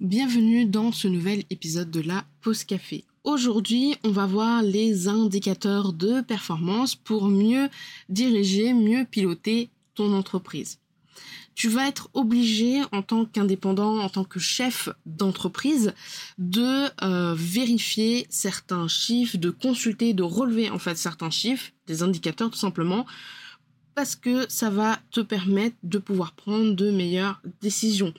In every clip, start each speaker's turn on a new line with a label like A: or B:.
A: Bienvenue dans ce nouvel épisode de la Pause Café. Aujourd'hui, on va voir les indicateurs de performance pour mieux diriger, mieux piloter ton entreprise. Tu vas être obligé en tant qu'indépendant, en tant que chef d'entreprise, de euh, vérifier certains chiffres, de consulter, de relever en fait certains chiffres, des indicateurs tout simplement, parce que ça va te permettre de pouvoir prendre de meilleures décisions.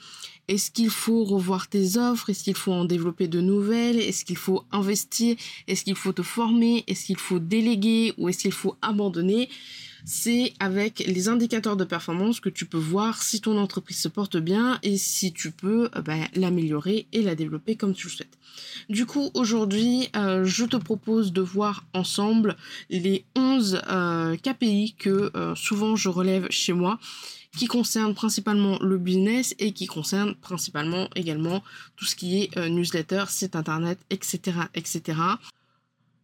A: Est-ce qu'il faut revoir tes offres? Est-ce qu'il faut en développer de nouvelles? Est-ce qu'il faut investir? Est-ce qu'il faut te former? Est-ce qu'il faut déléguer? Ou est-ce qu'il faut abandonner? C'est avec les indicateurs de performance que tu peux voir si ton entreprise se porte bien et si tu peux euh, bah, l'améliorer et la développer comme tu le souhaites. Du coup, aujourd'hui, euh, je te propose de voir ensemble les 11 euh, KPI que souvent je relève chez moi qui concernent principalement le business et qui concernent principalement également tout ce qui est newsletter, site internet, etc., etc.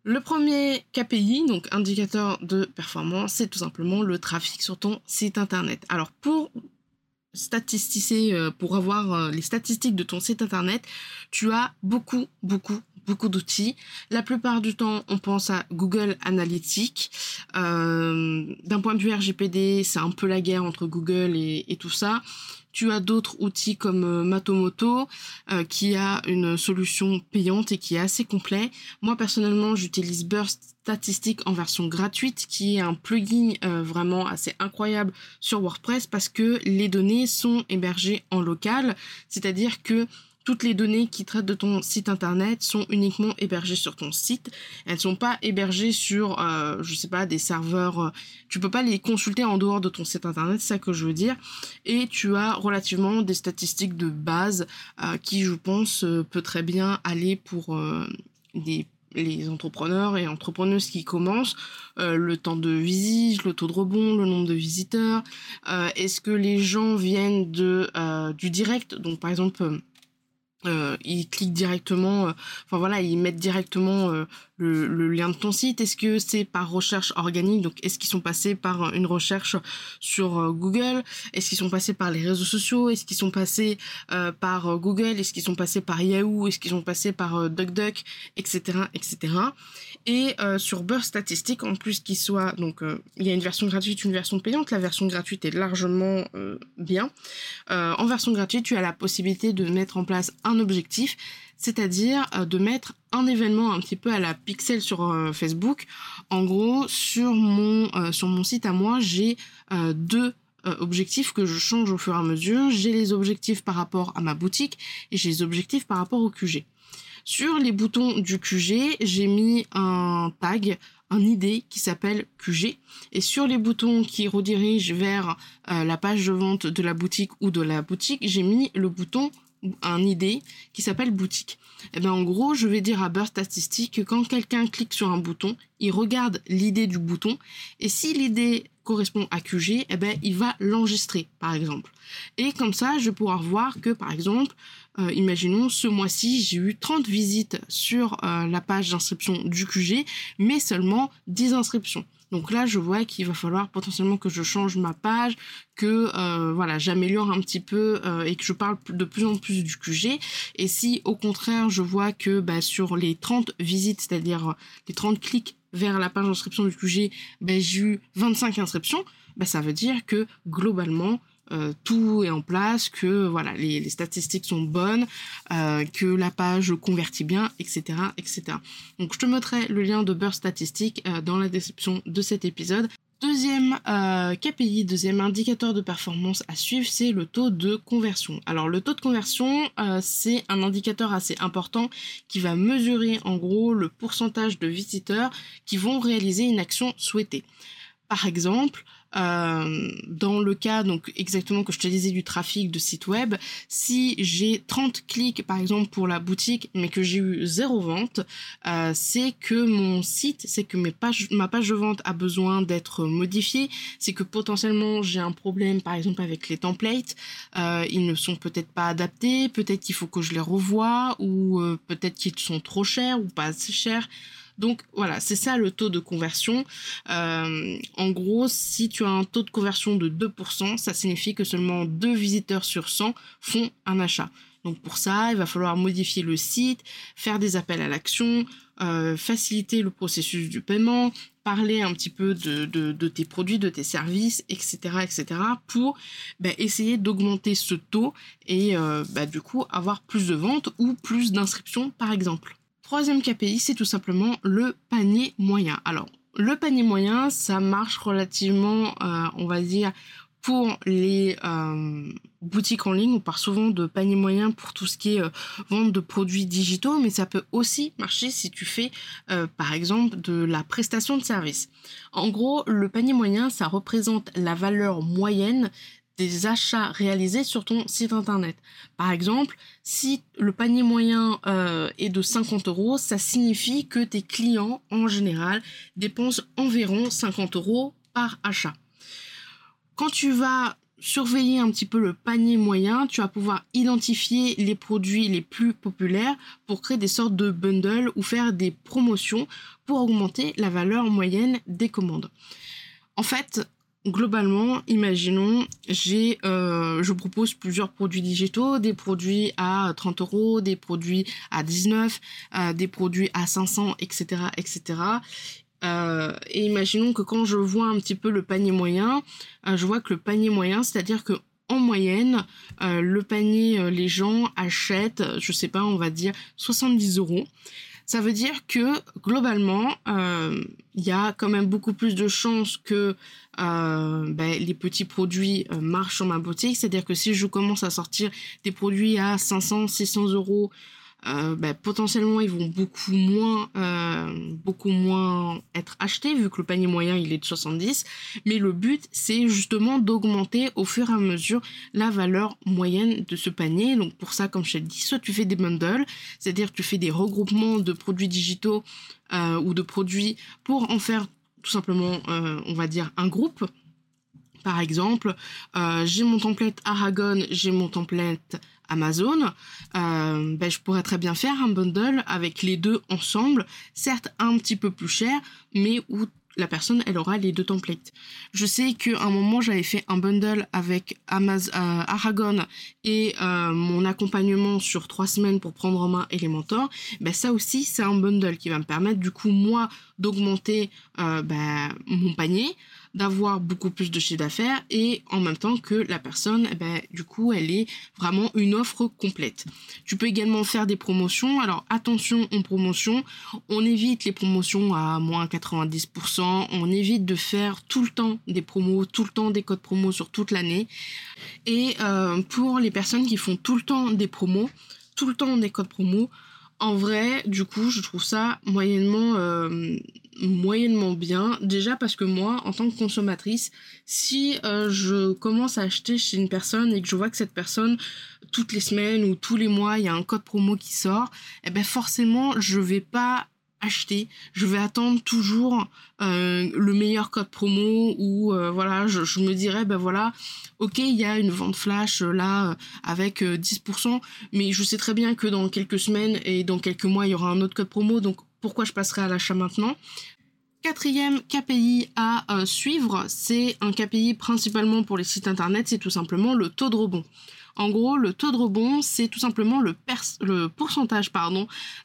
A: Le premier KPI, donc indicateur de performance, c'est tout simplement le trafic sur ton site internet. Alors pour statistiser, euh, pour avoir euh, les statistiques de ton site internet, tu as beaucoup, beaucoup, beaucoup d'outils. La plupart du temps, on pense à Google Analytics. Euh, d'un point de vue RGPD, c'est un peu la guerre entre Google et, et tout ça. Tu as d'autres outils comme euh, Matomoto euh, qui a une solution payante et qui est assez complet. Moi personnellement, j'utilise Burst Statistics en version gratuite qui est un plugin euh, vraiment assez incroyable sur WordPress parce que les données sont hébergées en local, c'est-à-dire que toutes les données qui traitent de ton site internet sont uniquement hébergées sur ton site. Elles ne sont pas hébergées sur, euh, je sais pas, des serveurs. Euh, tu peux pas les consulter en dehors de ton site internet, c'est ça que je veux dire. Et tu as relativement des statistiques de base euh, qui, je pense, euh, peut très bien aller pour les entrepreneurs et entrepreneuses qui commencent, le temps de visite, le taux de rebond, le nombre de visiteurs, est-ce que les gens viennent de du direct, donc par exemple euh, ils cliquent directement, euh, enfin voilà, ils mettent directement euh, le, lien de ton site? Est-ce que c'est par recherche organique? Donc, est-ce qu'ils sont passés par une recherche sur Google? Est-ce qu'ils sont passés par les réseaux sociaux? Est-ce qu'ils sont passés par Google? Est-ce qu'ils sont passés par Yahoo? Est-ce qu'ils sont passés par DuckDuck? Etc. etc. Et sur Burst Statistique, en plus qu'il soit, donc il y a une version gratuite, une version payante. La version gratuite est largement bien. en version gratuite, tu as la possibilité de mettre en place un objectif, c'est-à-dire euh, de mettre un événement un petit peu à la pixel sur euh, Facebook. En gros, sur mon, euh, sur mon site à moi, j'ai deux objectifs que je change au fur et à mesure. J'ai les objectifs par rapport à ma boutique et j'ai les objectifs par rapport au QG. Sur les boutons du QG, j'ai mis un tag, un ID qui s'appelle QG. Et sur les boutons qui redirigent vers la page de vente de la boutique ou de la boutique, j'ai mis le bouton un idée qui s'appelle boutique. Et eh ben en gros, je vais dire à Burst Statistique que quand quelqu'un clique sur un bouton, il regarde l'idée du bouton et si l'idée correspond à QG, eh ben il va l'enregistrer par exemple. Et comme ça, je vais pouvoir voir que par exemple, euh, imaginons ce mois-ci, j'ai eu 30 visites sur euh, la page d'inscription du QG, mais seulement 10 inscriptions. Donc là, je vois qu'il va falloir potentiellement que je change ma page, que euh, voilà, j'améliore un petit peu euh, et que je parle de plus en plus du QG. Et si au contraire, je vois que bah, sur les 30 visites, c'est-à-dire les 30 clics vers la page d'inscription du QG, ben, j'ai eu 25 inscriptions, ben, ça veut dire que globalement, euh, tout est en place, que voilà, les, statistiques sont bonnes, euh, que la page convertit bien, etc., etc. Donc je te mettrai le lien de Burst Statistics euh, dans la description de cet épisode. Deuxième KPI, deuxième indicateur de performance à suivre, c'est le taux de conversion. Alors le taux de conversion, c'est un indicateur assez important qui va mesurer en gros le pourcentage de visiteurs qui vont réaliser une action souhaitée. Par exemple, euh, dans le cas, donc exactement que je te disais du trafic de site web, si j'ai 30 clics par exemple pour la boutique, mais que j'ai eu zéro vente, euh, c'est que mon site, c'est que ma page de vente a besoin d'être modifiée, c'est que potentiellement j'ai un problème par exemple avec les templates, euh, ils ne sont peut-être pas adaptés, peut-être qu'il faut que je les revoie, ou peut-être qu'ils sont trop chers ou pas assez chers. Donc voilà, c'est ça le taux de conversion. Euh, en gros, si tu as un taux de conversion de 2%, ça signifie que seulement 2 visiteurs sur 100 font un achat. Donc pour ça, il va falloir modifier le site, faire des appels à l'action, euh, faciliter le processus du paiement, parler un petit peu de, tes produits, de tes services, etc., etc., pour bah, essayer d'augmenter ce taux et euh, bah, du coup avoir plus de ventes ou plus d'inscriptions, par exemple. Troisième KPI, c'est tout simplement le panier moyen. Alors, le panier moyen, ça marche relativement, euh, on va dire, pour les euh, boutiques en ligne, on parle souvent de panier moyen pour tout ce qui est euh, vente de produits digitaux, mais ça peut aussi marcher si tu fais, par exemple, de la prestation de service. En gros, le panier moyen, ça représente la valeur moyenne des achats réalisés sur ton site internet. Par exemple, si le panier moyen euh, est de 50 euros, ça signifie que tes clients en général dépensent environ 50 euros par achat. Quand tu vas surveiller un petit peu le panier moyen, tu vas pouvoir identifier les produits les plus populaires pour créer des sortes de bundles ou faire des promotions pour augmenter la valeur moyenne des commandes. En fait, globalement, imaginons, j'ai, euh, je propose plusieurs produits digitaux, des produits à 30 euros, des produits à 19, euh, des produits à 500, etc., etc. Euh, et imaginons que quand je vois un petit peu le panier moyen, je vois que le panier moyen, c'est-à-dire que en moyenne, le panier, les gens achètent, je sais pas, on va dire 70 euros. Ça veut dire que globalement, euh, il y a quand même beaucoup plus de chances que euh, ben, les petits produits euh, marchent sur ma boutique. C'est-à-dire que si je commence à sortir des produits à 500, 600 euros euh, bah, potentiellement ils vont beaucoup moins beaucoup moins être achetés vu que le panier moyen il est de 70 mais le but c'est justement d'augmenter au fur et à mesure la valeur moyenne de ce panier donc pour ça comme je t'ai dit soit tu fais des bundles c'est-à-dire tu fais des regroupements de produits digitaux ou de produits pour en faire tout simplement on va dire un groupe. Par exemple, j'ai mon template Aragon, j'ai mon template Amazon, euh, ben, je pourrais très bien faire un bundle avec les deux ensemble, certes un petit peu plus cher, mais où personne elle aura les deux templates. Je sais qu'à un moment j'avais fait un bundle avec euh, Aragon et euh, mon accompagnement sur trois semaines pour prendre en main Elementor. Ben ça aussi c'est un bundle qui va me permettre du coup moi d'augmenter ben, mon panier, d'avoir beaucoup plus de chiffre d'affaires et en même temps que la personne, eh ben, du coup, elle est vraiment une offre complète. Tu peux également faire des promotions. Alors attention en promotion, on évite les promotions à moins 90%, on évite de faire tout le temps des promos, tout le temps des codes promos sur toute l'année. Et euh, pour les personnes qui font tout le temps des promos, tout le temps des codes promos, en vrai, du coup, je trouve ça moyennement, euh, moyennement bien. Déjà parce que moi, en tant que consommatrice, si euh, je commence à acheter chez une personne et que je vois que cette personne, toutes les semaines ou tous les mois, il y a un code promo qui sort, eh ben forcément, je vais pas acheter. Je vais attendre toujours euh, le meilleur code promo ou euh, voilà, je, me dirais ben voilà, ok, il y a une vente flash euh, là avec 10%, mais je sais très bien que dans quelques semaines et dans quelques mois il y aura un autre code promo, donc pourquoi je passerai à l'achat maintenant? Quatrième KPI à suivre, c'est un KPI principalement pour les sites internet, c'est tout simplement le taux de rebond. En gros, le taux de rebond, c'est tout simplement le, pourcentage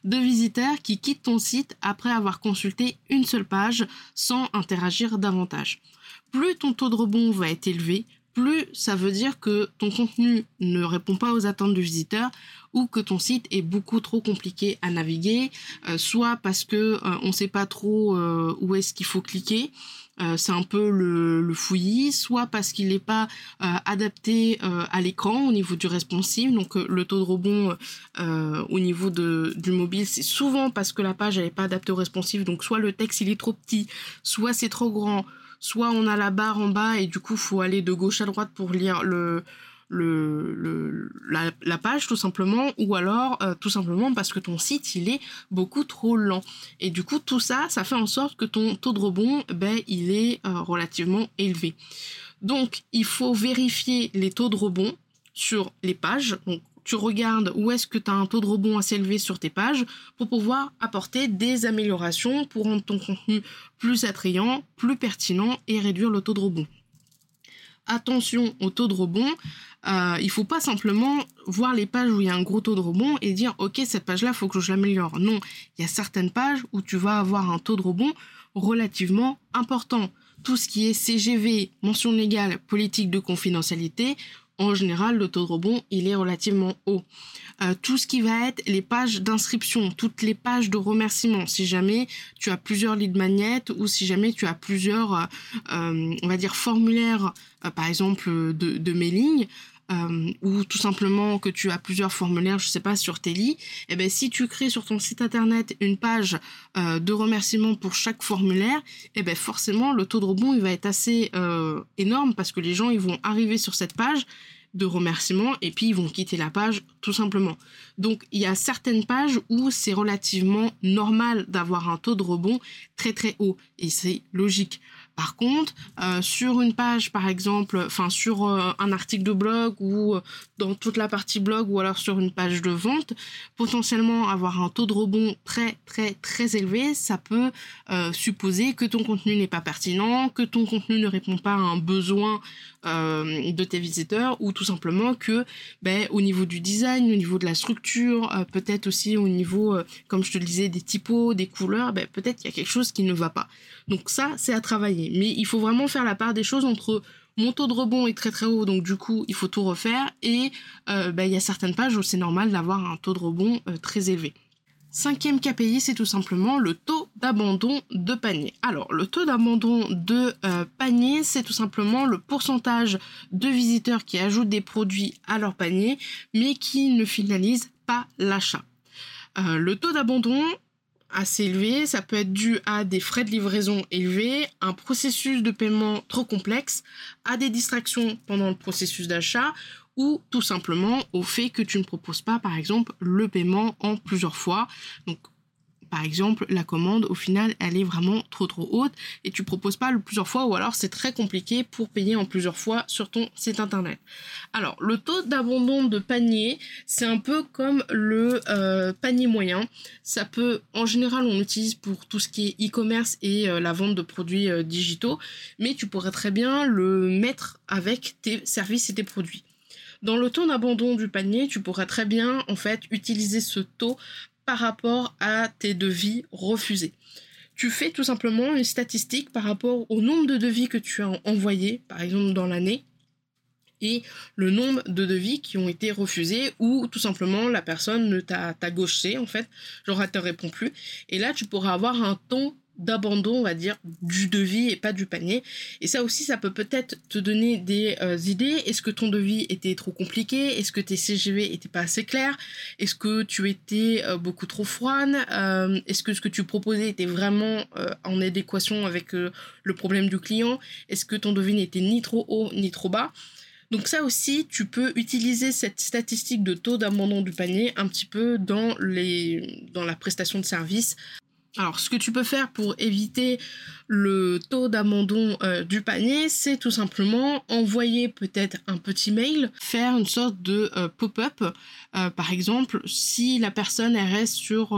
A: de visiteurs qui quittent ton site après avoir consulté une seule page sans interagir davantage. Plus ton taux de rebond va être élevé, plus ça veut dire que ton contenu ne répond pas aux attentes du visiteur ou que ton site est beaucoup trop compliqué à naviguer, euh, soit parce que euh, on ne sait pas trop euh, où est-ce qu'il faut cliquer, c'est un peu le, fouillis, soit parce qu'il n'est pas adapté à l'écran au niveau du responsive, donc le taux de rebond au niveau de, du mobile, c'est souvent parce que la page n'est pas adaptée au responsive, donc soit le texte il est trop petit, soit c'est trop grand, soit on a la barre en bas et du coup faut aller de gauche à droite pour lire le, la, page tout simplement ou alors euh, tout simplement parce que ton site il est beaucoup trop lent. Et du coup tout ça ça fait en sorte que ton taux de rebond ben il est euh, relativement élevé. Donc il faut vérifier les taux de rebond sur les pages. Donc tu regardes où est-ce que tu as un taux de rebond assez élevé sur tes pages pour pouvoir apporter des améliorations pour rendre ton contenu plus attrayant, plus pertinent et réduire le taux de rebond. Attention au taux de rebond, euh, il faut pas simplement voir les pages où il y a un gros taux de rebond et dire ok cette page là faut que je l'améliore. Non, il y a certaines pages où tu vas avoir un taux de rebond relativement important. Tout ce qui est CGV, mention légale, politique de confidentialité, en général, le taux de rebond, il est relativement haut. Euh, tout ce qui va être les pages d'inscription, toutes les pages de remerciement, si jamais tu as plusieurs lead magnets ou si jamais tu as plusieurs, euh, euh, on va dire, formulaires, par exemple, de, de mailing, euh, ou tout simplement que tu as plusieurs formulaires, je sais pas, sur Teli, et eh ben si tu crées sur ton site internet une page euh, de remerciement pour chaque formulaire, et eh ben forcément le taux de rebond il va être assez euh, énorme parce que les gens ils vont arriver sur cette page de remerciement et puis ils vont quitter la page tout simplement. Donc il y a certaines pages où c'est relativement normal d'avoir un taux de rebond très très haut et c'est logique. Par contre, euh, sur une page, par exemple, sur euh, un article de blog ou euh, dans toute la partie blog ou alors sur une page de vente, potentiellement avoir un taux de rebond très très très élevé, ça peut supposer que ton contenu n'est pas pertinent, que ton contenu ne répond pas à un besoin de tes visiteurs ou tout simplement que ben, au niveau du design, au niveau de la structure, peut-être aussi au niveau, comme je te le disais, des typos, des couleurs, ben, peut-être qu'il y a quelque chose qui ne va pas. Donc ça, c'est à travailler. Mais il faut vraiment faire la part des choses entre mon taux de rebond est très très haut, donc du coup, il faut tout refaire. Et euh, bah, il y a certaines pages où c'est normal d'avoir un taux de rebond euh, très élevé. Cinquième KPI, c'est tout simplement le taux d'abandon de panier. Alors, le taux d'abandon de euh, panier, c'est tout simplement le pourcentage de visiteurs qui ajoutent des produits à leur panier, mais qui ne finalisent pas l'achat. le taux d'abandon, assez élevé, ça peut être dû à des frais de livraison élevés, un processus de paiement trop complexe, à des distractions pendant le processus d'achat ou tout simplement au fait que tu ne proposes pas par exemple le paiement en plusieurs fois. Par exemple, la commande, au final, elle est vraiment trop trop haute et tu proposes pas plusieurs fois ou alors c'est très compliqué pour payer en plusieurs fois sur ton site internet. Alors, le taux d'abandon de panier, c'est un peu comme le euh, panier moyen. Ça peut, en général, on l'utilise pour tout ce qui est e-commerce et euh, la vente de produits euh, digitaux, mais tu pourrais très bien le mettre avec tes services et tes produits. Dans le taux d'abandon du panier, tu pourrais très bien en fait utiliser ce taux par rapport à tes devis refusés. Tu fais tout simplement une statistique par rapport au nombre de devis que tu as envoyés, par exemple dans l'année, et le nombre de devis qui ont été refusés ou tout simplement la personne ne t'a gauché en fait, genre elle te répond plus. Et là tu pourras avoir un ton d'abandon, on va dire, du devis et pas du panier. Et ça aussi, ça peut peut-être te donner des euh, idées. Est-ce que ton devis était trop compliqué? Est-ce que tes CGV étaient pas assez clairs? Est-ce que tu étais euh, beaucoup trop froide? Euh, Est-ce que ce que tu proposais était vraiment en adéquation avec le problème du client? Est-ce que ton devis n'était ni trop haut ni trop bas? Donc ça aussi, tu peux utiliser cette statistique de taux d'abandon du panier un petit peu dans, dans la prestation de service alors, ce que tu peux faire pour éviter le taux d'abandon euh, du panier, c'est tout simplement envoyer peut-être un petit mail, faire une sorte de euh, pop-up. Euh, par exemple, si la personne reste sur,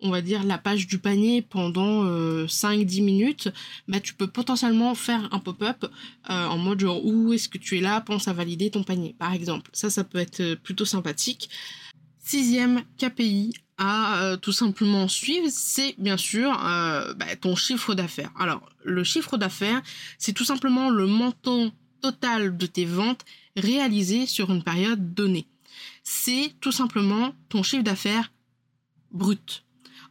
A: on va dire, la page du panier pendant 5-10 minutes, bah, tu peux potentiellement faire un pop-up en mode genre où est-ce que tu es là, pense à valider ton panier, par exemple. Ça, ça peut être plutôt sympathique. Sixième KPI à tout simplement suivre, c'est bien sûr bah, ton chiffre d'affaires. Alors, le chiffre d'affaires, c'est tout simplement le montant total de tes ventes réalisées sur une période donnée. C'est tout simplement ton chiffre d'affaires brut.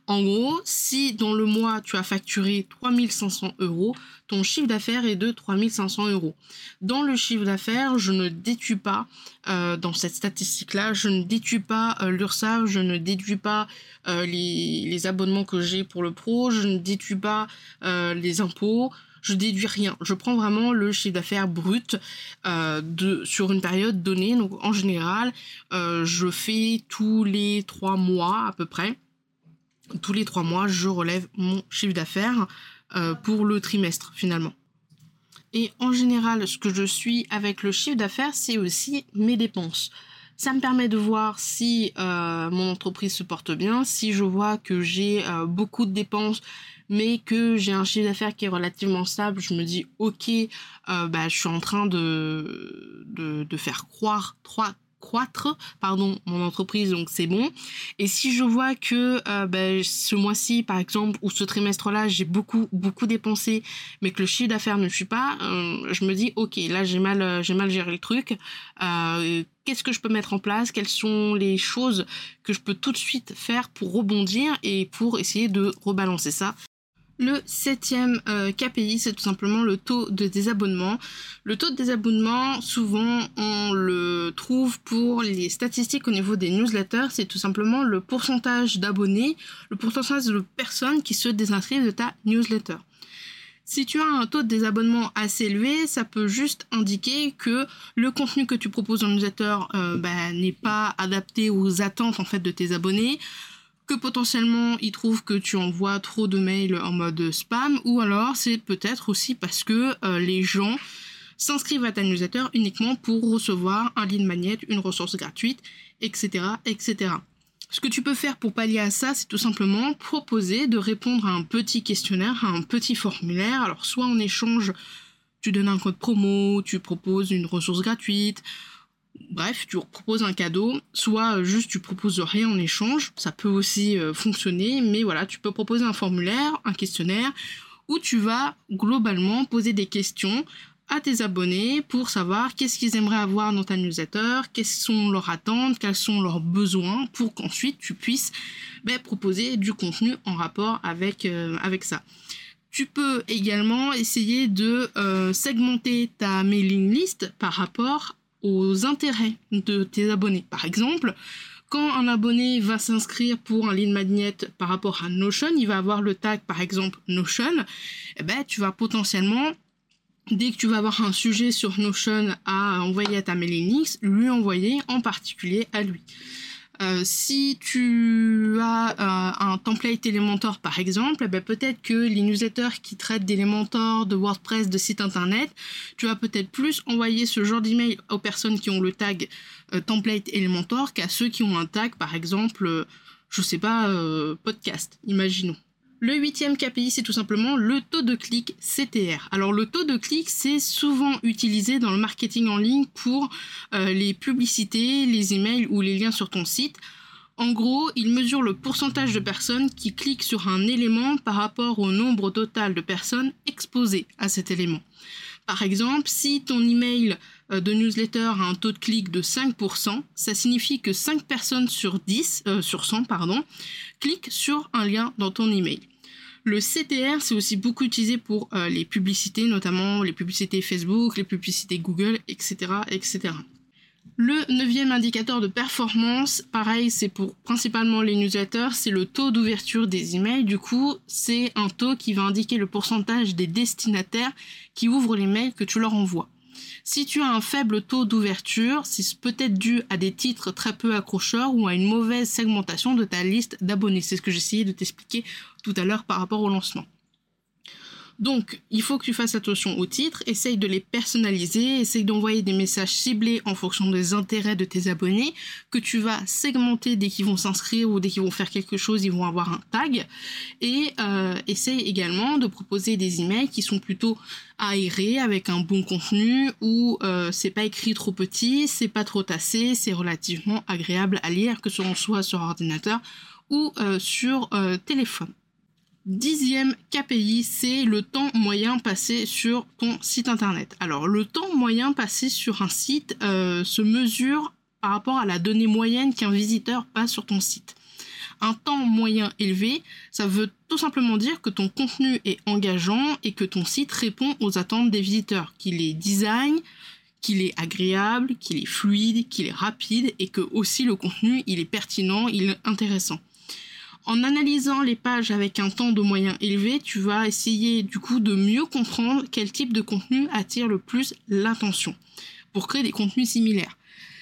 A: En gros, si dans le mois tu as facturé 3500 euros, ton chiffre d'affaires est de 3500 euros. Dans le chiffre d'affaires, je ne déduis pas, euh, dans cette statistique-là, je ne déduis pas euh, je ne déduis pas euh, les, abonnements que j'ai pour le pro, je ne déduis pas les impôts, je déduis rien. Je prends vraiment le chiffre d'affaires brut sur une période donnée. Donc en général, je fais tous les trois mois à peu près tous les trois mois, je relève mon chiffre d'affaires euh, pour le trimestre finalement. Et en général, ce que je suis avec le chiffre d'affaires, c'est aussi mes dépenses. Ça me permet de voir si euh, mon entreprise se porte bien, si je vois que j'ai euh, beaucoup de dépenses, mais que j'ai un chiffre d'affaires qui est relativement stable, je me dis ok, bah, je suis en train de, faire croire trois croître pardon mon entreprise donc c'est bon. Et si je vois que euh, ben, ce mois-ci par exemple ou ce trimestre là j'ai beaucoup beaucoup dépensé mais que le chiffre d'affaires ne suit pas euh, je me dis ok là j'ai mal euh, j'ai mal géré le truc. Qu'est-ce que je peux mettre en place? Quelles sont les choses que je peux tout de suite faire pour rebondir et pour essayer de rebalancer ça? Le septième euh, KPI, c'est tout simplement le taux de désabonnement. Le taux de désabonnement, souvent, on le trouve pour les statistiques au niveau des newsletters. C'est tout simplement le pourcentage d'abonnés, le pourcentage de personnes qui se désinscrivent de ta newsletter. Si tu as un taux de désabonnement assez élevé, ça peut juste indiquer que le contenu que tu proposes en newsletter euh, bah, n'est pas adapté aux attentes en fait de tes abonnés que potentiellement ils trouvent que tu envoies trop de mails en mode spam, ou alors c'est peut-être aussi parce que euh, les gens s'inscrivent à ta newsletter uniquement pour recevoir un lead magnet, une ressource gratuite, etc., etc. Ce que tu peux faire pour pallier à ça, c'est tout simplement proposer de répondre à un petit questionnaire, à un petit formulaire. Alors soit en échange, tu donnes un code promo, tu proposes une ressource gratuite, Bref, tu proposes un cadeau, soit euh, juste tu proposes rien en échange, ça peut aussi euh, fonctionner, mais voilà, tu peux proposer un formulaire, un questionnaire, où tu vas globalement poser des questions à tes abonnés pour savoir qu'est-ce qu'ils aimeraient avoir dans ta newsletter, quelles sont leurs attentes, quels sont leurs besoins, pour qu'ensuite tu puisses ben, proposer du contenu en rapport avec, euh, avec ça. Tu peux également essayer de segmenter ta mailing list par rapport aux intérêts de tes abonnés. Par exemple, quand un abonné va s'inscrire pour un lead magnet par rapport à Notion, il va avoir le tag par exemple Notion, eh ben, tu vas potentiellement dès que tu vas avoir un sujet sur Notion à envoyer à ta mailing lui envoyer en particulier à lui. Euh, si tu as euh, un template Elementor par exemple, eh ben, peut-être que les newsletters qui traitent d'Elementor, de WordPress, de sites internet, tu vas peut-être plus envoyer ce genre d'email aux personnes qui ont le tag euh, template Elementor qu'à ceux qui ont un tag par exemple, je sais pas, podcast, imaginons. Le huitième KPI, c'est tout simplement le taux de clic CTR. Alors le taux de clic, c'est souvent utilisé dans le marketing en ligne pour euh, les publicités, les emails ou les liens sur ton site. En gros, il mesure le pourcentage de personnes qui cliquent sur un élément par rapport au nombre total de personnes exposées à cet élément. Par exemple, si ton email euh, de newsletter a un taux de clic de 5%, ça signifie que 5 personnes sur 10, euh, sur 100, pardon, cliquent sur un lien dans ton email. Le CTR, c'est aussi beaucoup utilisé pour euh, les publicités, notamment les publicités Facebook, les publicités Google, etc. etc. Le neuvième indicateur de performance, pareil, c'est pour principalement les newsletters, c'est le taux d'ouverture des emails. Du coup, c'est un taux qui va indiquer le pourcentage des destinataires qui ouvrent les mails que tu leur envoies. Si tu as un faible taux d'ouverture, c'est peut-être dû à des titres très peu accrocheurs ou à une mauvaise segmentation de ta liste d'abonnés. C'est ce que j'essayais de t'expliquer tout à l'heure par rapport au lancement. Donc, il faut que tu fasses attention aux titres, essaye de les personnaliser, essaye d'envoyer des messages ciblés en fonction des intérêts de tes abonnés, que tu vas segmenter dès qu'ils vont s'inscrire ou dès qu'ils vont faire quelque chose, ils vont avoir un tag. Et euh, essaye également de proposer des emails qui sont plutôt aérés, avec un bon contenu, où euh, c'est pas écrit trop petit, c'est pas trop tassé, c'est relativement agréable à lire, que ce soit sur ordinateur ou euh, sur euh, téléphone. Dixième KPI, c'est le temps moyen passé sur ton site internet. Alors le temps moyen passé sur un site euh, se mesure par rapport à la donnée moyenne qu'un visiteur passe sur ton site. Un temps moyen élevé, ça veut tout simplement dire que ton contenu est engageant et que ton site répond aux attentes des visiteurs, qu'il est design, qu'il est agréable, qu'il est fluide, qu'il est rapide et que aussi le contenu il est pertinent, il est intéressant. En analysant les pages avec un temps de moyen élevé, tu vas essayer du coup de mieux comprendre quel type de contenu attire le plus l'attention pour créer des contenus similaires.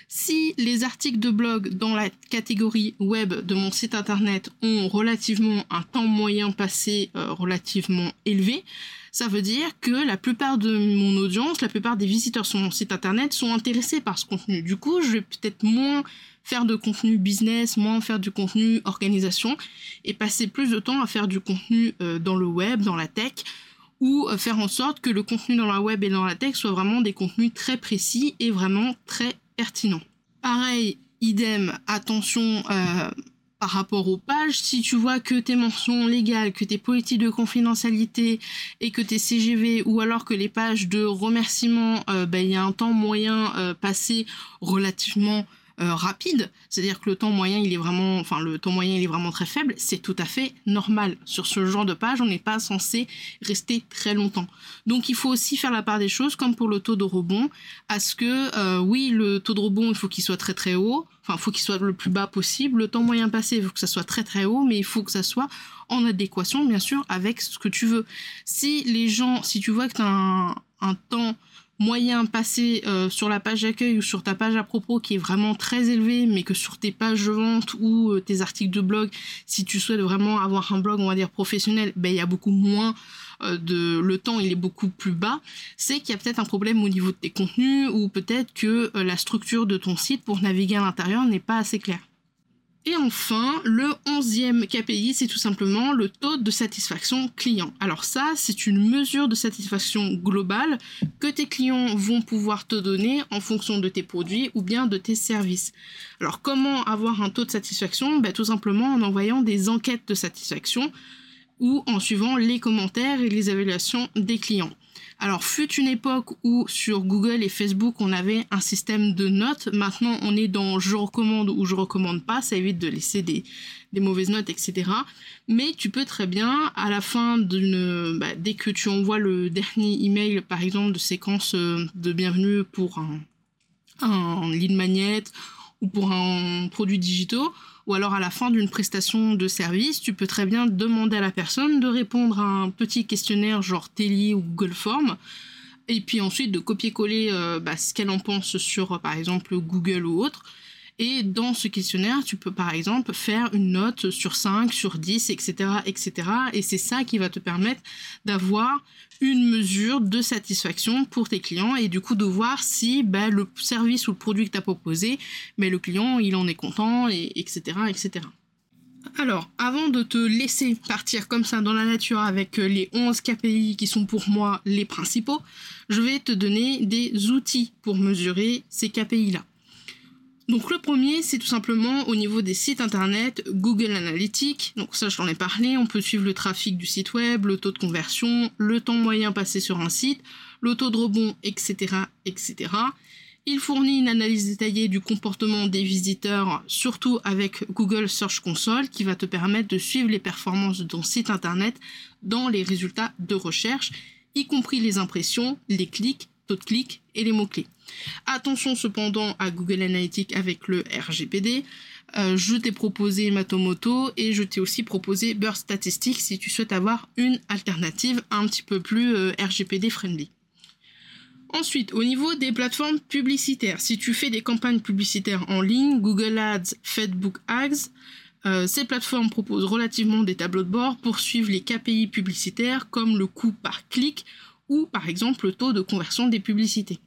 A: Si les articles de blog dans la catégorie web de mon site internet ont relativement un temps moyen passé euh, relativement élevé, ça veut dire que la plupart de mon audience, la plupart des visiteurs sur mon site internet sont intéressés par ce contenu. Du coup, je vais peut-être moins faire de contenu business, moins faire du contenu organisation et passer plus de temps à faire du contenu euh, dans le web, dans la tech ou euh, faire en sorte que le contenu dans la web et dans la tech soit vraiment des contenus très précis et vraiment très pertinents. Pareil, idem, attention euh, par rapport aux pages, si tu vois que tes mentions légales, que tes politiques de confidentialité et que tes CGV ou alors que les pages de remerciement, ben, il y a un temps moyen passé relativement euh, rapide, c'est-à-dire que le temps moyen il est vraiment, enfin le temps moyen il est vraiment très faible, c'est tout à fait normal. Sur ce genre de page, on n'est pas censé rester très longtemps. Donc il faut aussi faire la part des choses, comme pour le taux de rebond, à ce que euh, oui le taux de rebond il faut qu'il soit très très haut, enfin il faut qu'il soit le plus bas possible. Le temps moyen passé il faut que ça soit très très haut, mais il faut que ça soit en adéquation bien sûr avec ce que tu veux. Si les gens, si tu vois que tu as un temps moyen passé euh, sur la page d'accueil ou sur ta page à propos qui est vraiment très élevé, mais que sur tes pages de vente ou euh, tes articles de blog, si tu souhaites vraiment avoir un blog, on va dire professionnel, ben il y a beaucoup moins euh, de le temps, il est beaucoup plus bas. C'est qu'il y a peut-être un problème au niveau de tes contenus ou peut-être que la structure de ton site pour naviguer à l'intérieur n'est pas assez claire. Et enfin, le onzième KPI, c'est tout simplement le taux de satisfaction client. Alors ça, c'est une mesure de satisfaction globale que tes clients vont pouvoir te donner en fonction de tes produits ou bien de tes services. Alors comment avoir un taux de satisfaction? Ben, Tout simplement en envoyant des enquêtes de satisfaction ou en suivant les commentaires et les évaluations des clients. Alors, fut une époque où sur Google et Facebook, on avait un système de notes. Maintenant, on est dans je recommande ou je recommande pas. Ça évite de laisser des, mauvaises notes, etc. Mais tu peux très bien, à la fin d'une, bah, dès que tu envoies le dernier email, par exemple, de séquence euh, de bienvenue pour un, un lead magnet ou pour un produit digitaux, ou alors à la fin d'une prestation de service, tu peux très bien demander à la personne de répondre à un petit questionnaire genre Télé ou Google Form, et puis ensuite de copier-coller euh, bah, ce qu'elle en pense sur par exemple Google ou autre. Et dans ce questionnaire, tu peux par exemple faire une note sur 5, sur 10, etc. etc. Et c'est ça qui va te permettre d'avoir une mesure de satisfaction pour tes clients et du coup de voir si ben, le service ou le produit que tu as proposé, ben, le client il en est content, et, etc., etc. Alors, avant de te laisser partir comme ça dans la nature avec euh, les 11 KPI qui sont pour moi les principaux, je vais te donner des outils pour mesurer ces KPI-là. Donc le premier, c'est tout simplement au niveau des sites internet, Google Analytics. Donc ça, j'en ai parlé. On peut suivre le trafic du site web, le taux de conversion, le temps moyen passé sur un site, le taux de rebond, etc., etc. Il fournit une analyse détaillée du comportement des visiteurs, surtout avec Google Search Console, qui va te permettre de suivre les performances de ton site internet dans les résultats de recherche, y compris les impressions, les clics, de clics et les mots-clés. Attention cependant à Google Analytics avec le RGPD. Euh, je t'ai proposé Matomoto et je t'ai aussi proposé Burst Statistics si tu souhaites avoir une alternative un petit peu plus euh, RGPD friendly. Ensuite, au niveau des plateformes publicitaires, si tu fais des campagnes publicitaires en ligne, Google Ads, Facebook Ads, Euh, ces plateformes proposent relativement des tableaux de bord pour suivre les KPI publicitaires comme le coût par clic ou par exemple le taux de conversion des publicités.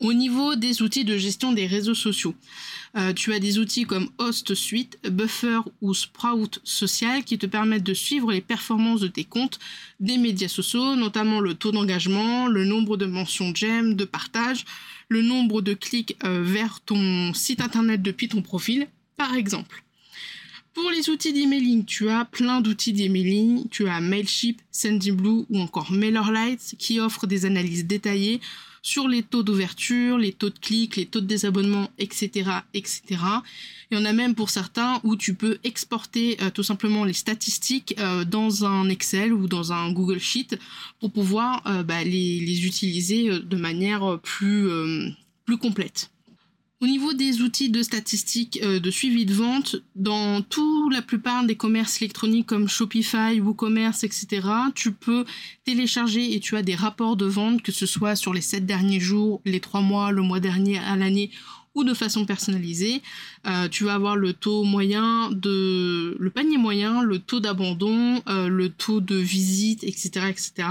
A: Au niveau des outils de gestion des réseaux sociaux, euh, tu as des outils comme Host Suite, Buffer ou Sprout Social qui te permettent de suivre les performances de tes comptes des médias sociaux, notamment le taux d'engagement, le nombre de mentions j'aime, de partage, le nombre de clics euh, vers ton site internet depuis ton profil, par exemple. Pour les outils d'emailing, tu as plein d'outils d'emailing. Tu as Mailchimp, Sendinblue ou encore MailerLite qui offrent des analyses détaillées sur les taux d'ouverture, les taux de clics, les taux de désabonnement, etc., etc. Il y en a même pour certains où tu peux exporter euh, tout simplement les statistiques euh, dans un Excel ou dans un Google Sheet pour pouvoir euh, bah, les, les, utiliser de manière plus, plus complète. Au niveau des outils de statistiques de suivi de vente, dans tout la plupart des commerces électroniques comme Shopify, WooCommerce, etc., tu peux télécharger et tu as des rapports de vente, que ce soit sur les 7 derniers jours, les 3 mois, le mois dernier à l'année ou de façon personnalisée. Euh, tu vas avoir le taux moyen de, le panier moyen, le taux d'abandon, euh, le taux de visite, etc., etc.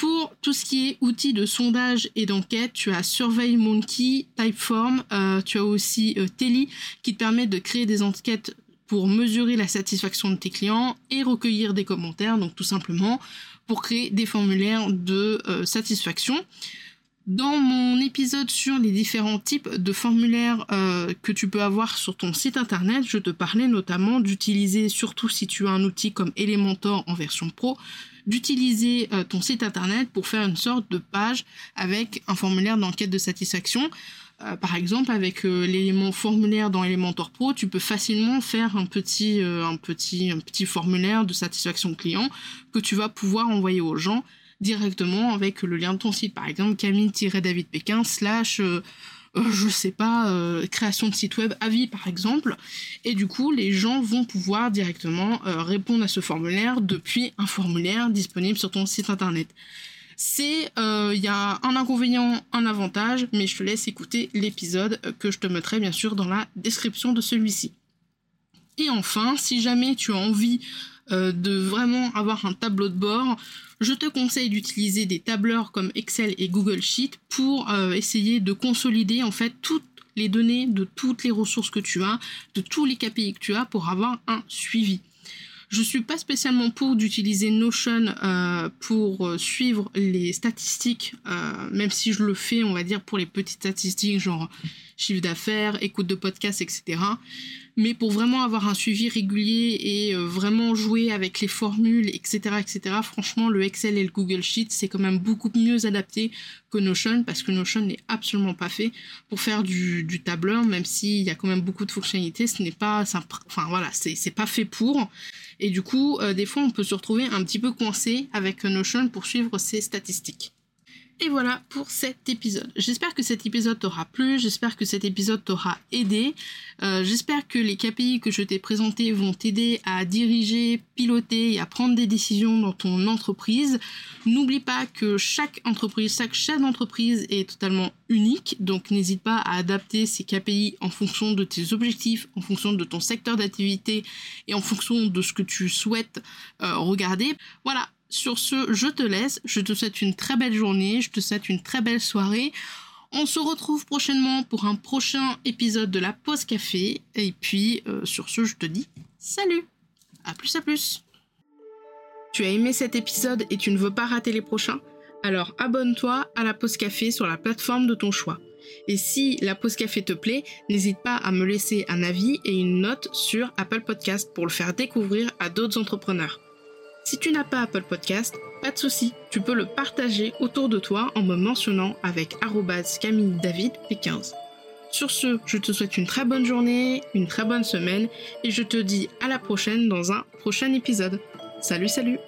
A: Pour tout ce qui est outils de sondage et d'enquête, tu as SurveyMonkey, Typeform, euh, tu as aussi euh, Telly qui te permet de créer des enquêtes pour mesurer la satisfaction de tes clients et recueillir des commentaires, donc tout simplement pour créer des formulaires de euh, satisfaction. Dans mon épisode sur les différents types de formulaires que tu peux avoir sur ton site internet, je te parlais notamment d'utiliser, surtout si tu as un outil comme Elementor en version pro, d'utiliser euh, ton site internet pour faire une sorte de page avec un formulaire d'enquête de satisfaction. Euh, par exemple, avec euh, l'élément formulaire dans Elementor Pro, tu peux facilement faire un petit, un petit, un petit formulaire de satisfaction client que tu vas pouvoir envoyer aux gens directement avec le lien de ton site. Par exemple, camille-david pékin slash je sais pas, euh, création de site web à vie par exemple. Et du coup, les gens vont pouvoir directement euh, répondre à ce formulaire depuis un formulaire disponible sur ton site internet. C'est, il y a un inconvénient, un avantage, mais je te laisse écouter l'épisode que je te mettrai bien sûr dans la description de celui-ci. Et enfin, si jamais tu as envie euh, de vraiment avoir un tableau de bord, je te conseille d'utiliser des tableurs comme Excel et Google Sheet pour euh, essayer de consolider en fait toutes les données de toutes les ressources que tu as, de tous les KPI que tu as pour avoir un suivi. Je suis pas spécialement pour d'utiliser Notion euh, pour suivre les statistiques, même si je le fais, on va dire, pour les petites statistiques, genre chiffre d'affaires, écoute de podcast, etc. Mais pour vraiment avoir un suivi régulier et euh, vraiment jouer avec les formules, etc., etc., franchement, le Excel et le Google Sheet, c'est quand même beaucoup mieux adapté que Notion parce que Notion n'est absolument pas fait pour faire du, du tableur, même s'il y a quand même beaucoup de fonctionnalités, ce n'est pas, enfin voilà, c'est pas fait pour. Et du coup, euh, des fois, on peut se retrouver un petit peu coincé avec Notion pour suivre ses statistiques. Et voilà pour cet épisode. J'espère que cet épisode t'aura plu, j'espère que cet épisode t'aura aidé, euh, j'espère que les KPI que je t'ai présentés vont t'aider à diriger, piloter et à prendre des décisions dans ton entreprise. N'oublie pas que chaque entreprise, chaque chef d'entreprise est totalement unique, donc n'hésite pas à adapter ces KPI en fonction de tes objectifs, en fonction de ton secteur d'activité et en fonction de ce que tu souhaites euh, regarder. Voilà, sur ce, je te laisse. Je te souhaite une très belle journée. Je te souhaite une très belle soirée. On se retrouve prochainement pour un prochain épisode de la pause café. Et puis, euh, sur ce, je te dis salut. À plus, à plus. Tu as aimé cet épisode et tu ne veux pas rater les prochains? Alors abonne-toi à la pause café sur la plateforme de ton choix. Et si la pause café te plaît, n'hésite pas à me laisser un avis et une note sur Apple Podcast pour le faire découvrir à d'autres entrepreneurs. Si tu n'as pas Apple Podcast, pas de souci, tu peux le partager autour de toi en me mentionnant avec Camille David P15. Sur ce, je te souhaite une très bonne journée, une très bonne semaine et je te dis à la prochaine dans un prochain épisode. Salut salut